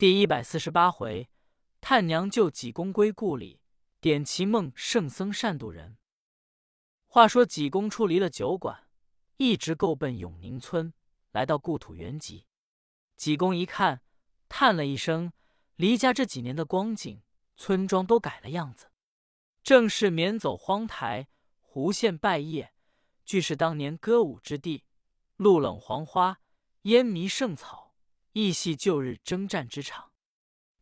第一百四十八回，探娘救济公归故里，点其梦圣僧善渡人。话说济公出离了酒馆，一直够奔永宁村，来到故土原籍。济公一看，叹了一声：“离家这几年的光景，村庄都改了样子。正是免走荒台，胡县拜谒，俱是当年歌舞之地。露冷黄花，烟迷圣草，亦系旧日征战之场。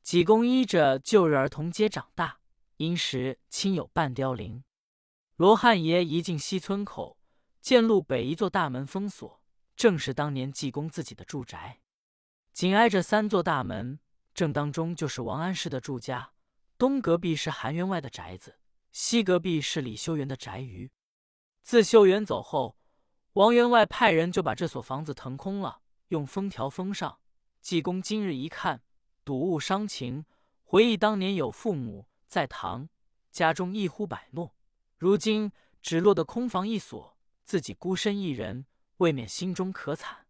济公依着旧日儿童街长大，因时亲友半凋零。罗汉爷一进西村口，见路北一座大门封锁，正是当年济公自己的住宅。紧挨着三座大门，正当中就是王安石的住家。东隔壁是韩员外的宅子，西隔壁是李修缘的宅余。自修缘走后，王员外派人就把这所房子腾空了，用封条封上。济公今日一看，睹物伤情，回忆当年有父母在堂，家中一呼百诺，如今只落得空房一所，自己孤身一人，未免心中可惨。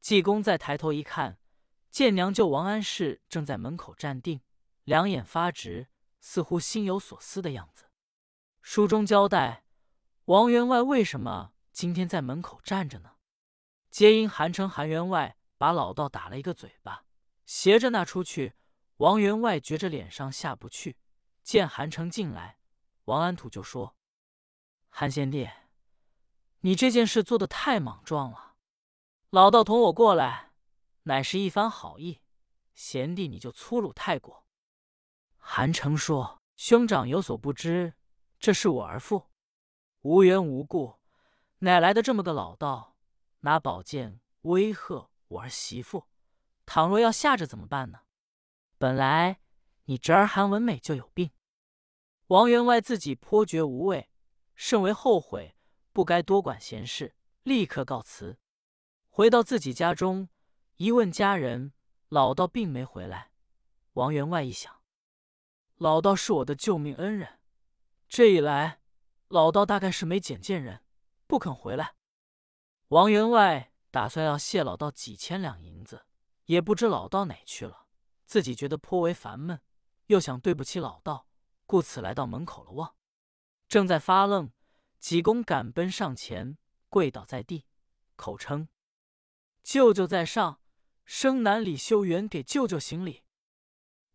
济公再抬头一看。见娘舅王安石正在门口站定，两眼发直，似乎心有所思的样子。书中交代，王员外为什么今天在门口站着呢？皆因韩城韩员外把老道打了一个嘴巴，斜着那出去。王员外觉着脸上下不去，见韩城进来，王安土就说：“韩贤弟，你这件事做的太莽撞了。老道同我过来。”乃是一番好意，贤弟你就粗鲁太过。韩城说：“兄长有所不知，这是我儿父，无缘无故，哪来的这么个老道，拿宝剑威吓我儿媳妇？倘若要吓着怎么办呢？本来你侄儿韩文美就有病。”王员外自己颇觉无味，甚为后悔，不该多管闲事，立刻告辞，回到自己家中。一问家人，老道并没回来。王员外一想，老道是我的救命恩人，这一来，老道大概是没捡见人，不肯回来。王员外打算要谢老道几千两银子，也不知老道哪去了。自己觉得颇为烦闷，又想对不起老道，故此来到门口了望。正在发愣，济公赶奔上前，跪倒在地，口称：“舅舅在上。”生男李修缘给舅舅行礼。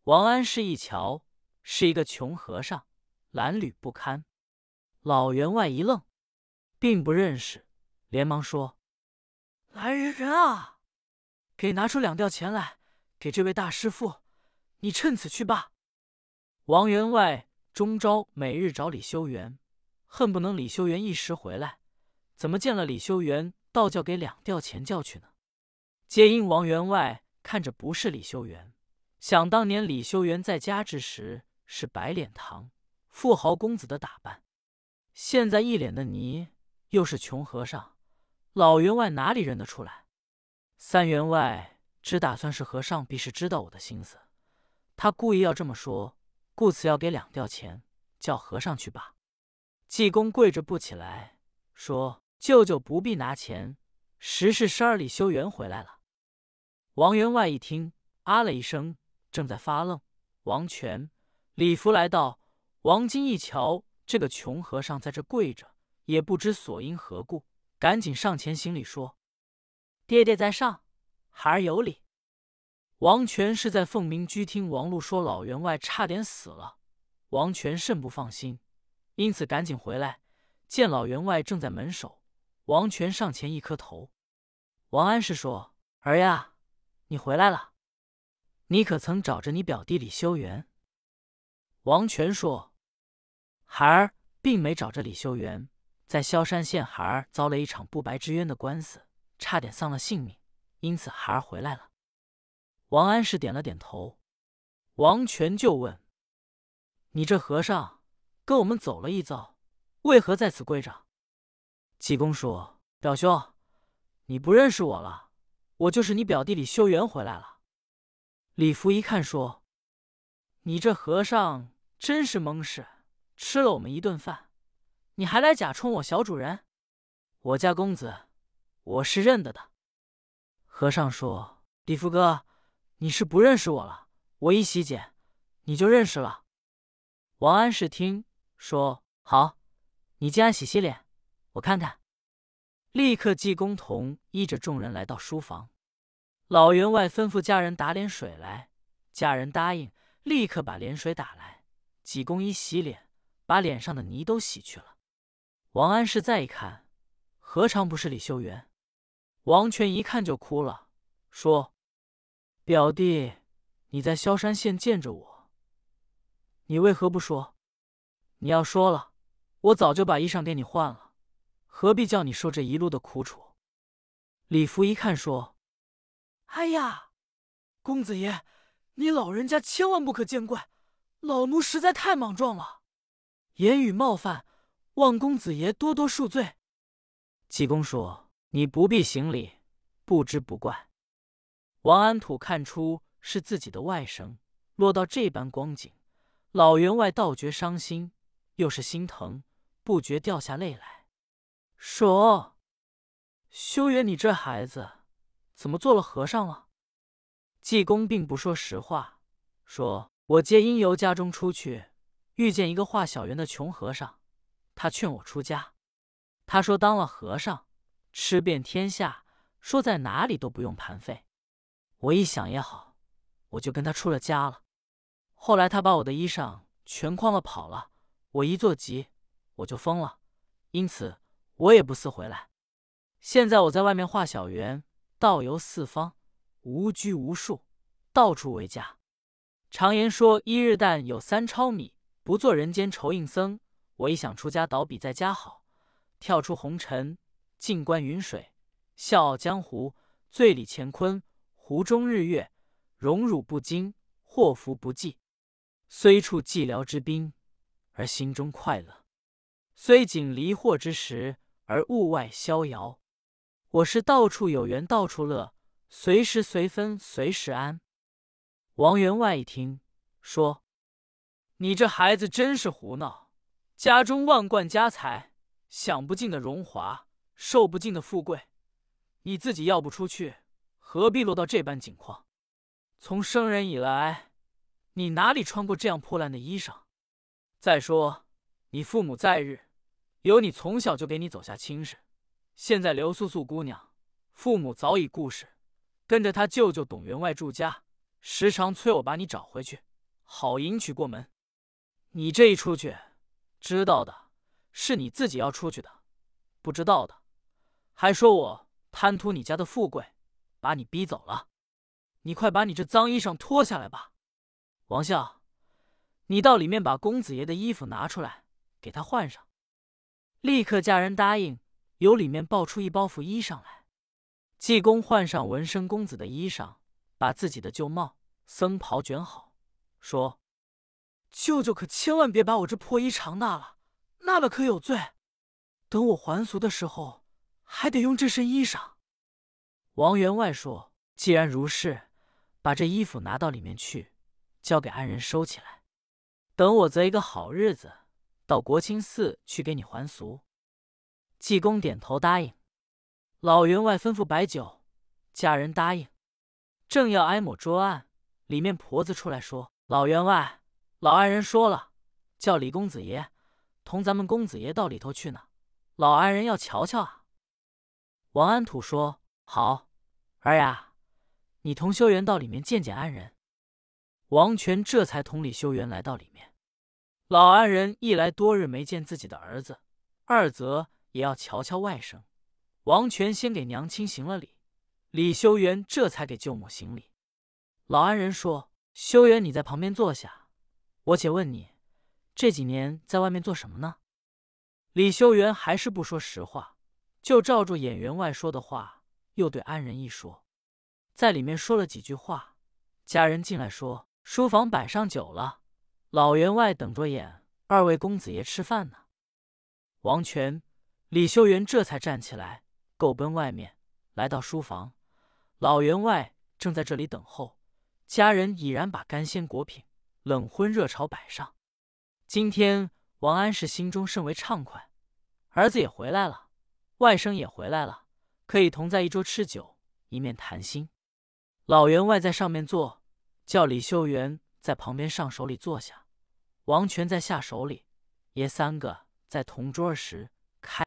王安石一瞧，是一个穷和尚，褴褛不堪。老员外一愣，并不认识，连忙说：“来人人啊，给拿出两吊钱来，给这位大师傅，你趁此去罢。”王员外终朝每日找李修缘，恨不能李修缘一时回来，怎么见了李修缘，倒叫给两吊钱叫去呢？皆因王员外看着不是李修缘，想当年李修缘在家之时是白脸堂富豪公子的打扮，现在一脸的泥，又是穷和尚，老员外哪里认得出来？三员外只打算是和尚，必是知道我的心思，他故意要这么说，故此要给两吊钱，叫和尚去罢。济公跪着不起来，说：“舅舅不必拿钱，实是十二李修缘回来了。”王员外一听，啊了一声，正在发愣。王权、李福来到，王金一瞧，这个穷和尚在这跪着，也不知所因何故，赶紧上前行礼说：“爹爹在上，孩儿有礼。”王权是在凤鸣居听王禄说老员外差点死了，王权甚不放心，因此赶紧回来，见老员外正在门首，王权上前一磕头。王安石说：“儿呀。”你回来了，你可曾找着你表弟李修缘？王权说：“孩儿并没找着李修缘，在萧山县，孩儿遭了一场不白之冤的官司，差点丧了性命，因此孩儿回来了。”王安石点了点头。王权就问：“你这和尚跟我们走了一遭，为何在此跪着？”济公说：“表兄，你不认识我了。”我就是你表弟李修缘回来了。李福一看说：“你这和尚真是蒙事，吃了我们一顿饭，你还来假充我小主人？我家公子，我是认得的。”和尚说：“李福哥，你是不认识我了？我一洗剪，你就认识了。”王安石听说，好，你既然洗洗脸，我看看。立刻，济公同依着众人来到书房。老员外吩咐家人打脸水来，家人答应，立刻把脸水打来。济公一洗脸，把脸上的泥都洗去了。王安石再一看，何尝不是李修缘？王权一看就哭了，说：“表弟，你在萧山县见着我，你为何不说？你要说了，我早就把衣裳给你换了，何必叫你受这一路的苦楚？”李福一看说。哎呀，公子爷，你老人家千万不可见怪，老奴实在太莽撞了，言语冒犯，望公子爷多多恕罪。济公说：“你不必行礼，不知不怪。”王安土看出是自己的外甥落到这般光景，老员外倒觉伤心，又是心疼，不觉掉下泪来，说：“修远，你这孩子。”怎么做了和尚了？济公并不说实话，说：“我借因由家中出去，遇见一个画小圆的穷和尚，他劝我出家。他说当了和尚，吃遍天下，说在哪里都不用盘费。我一想也好，我就跟他出了家了。后来他把我的衣裳全诓了跑了，我一做急，我就疯了，因此我也不思回来。现在我在外面画小圆。”道游四方，无拘无束，到处为家。常言说：“一日啖有三钞米，不做人间愁应僧。”我一想出家，倒比在家好。跳出红尘，静观云水，笑傲江湖，醉里乾坤，湖中日月，荣辱不惊，祸福不计。虽处寂寥之滨，而心中快乐；虽景离祸之时，而物外逍遥。我是到处有缘到处乐，随时随分随时安。王员外一听，说：“你这孩子真是胡闹！家中万贯家财，享不尽的荣华，受不尽的富贵，你自己要不出去，何必落到这般境况？从生人以来，你哪里穿过这样破烂的衣裳？再说，你父母在日，有你从小就给你走下亲事。”现在刘素素姑娘，父母早已故世，跟着他舅舅董员外住家，时常催我把你找回去，好迎娶过门。你这一出去，知道的是你自己要出去的，不知道的还说我贪图你家的富贵，把你逼走了。你快把你这脏衣裳脱下来吧，王笑，你到里面把公子爷的衣服拿出来，给他换上。立刻家人答应。由里面抱出一包袱衣裳来，济公换上文生公子的衣裳，把自己的旧帽、僧袍卷好，说：“舅舅可千万别把我这破衣裳纳了，纳了可有罪。等我还俗的时候，还得用这身衣裳。”王员外说：“既然如是，把这衣服拿到里面去，交给安人收起来。等我择一个好日子，到国清寺去给你还俗。”济公点头答应，老员外吩咐摆酒，家人答应。正要挨抹桌案，里面婆子出来说：“老员外，老安人说了，叫李公子爷同咱们公子爷到里头去呢。老安人要瞧瞧啊。”王安土说：“好，儿呀，你同修缘到里面见见安人。”王权这才同李修缘来到里面。老安人一来多日没见自己的儿子，二则。也要瞧瞧外甥。王权先给娘亲行了礼，李修缘这才给舅母行礼。老安人说：“修缘，你在旁边坐下，我且问你，这几年在外面做什么呢？”李修缘还是不说实话，就照住演员外说的话，又对安仁一说，在里面说了几句话。家人进来说：“书房摆上酒了，老员外等着演二位公子爷吃饭呢。”王权。李修缘这才站起来，够奔外面，来到书房。老员外正在这里等候。家人已然把干鲜果品、冷荤热炒摆上。今天王安石心中甚为畅快，儿子也回来了，外甥也回来了，可以同在一桌吃酒，一面谈心。老员外在上面坐，叫李秀元在旁边上手里坐下。王权在下手里，爷三个在同桌时，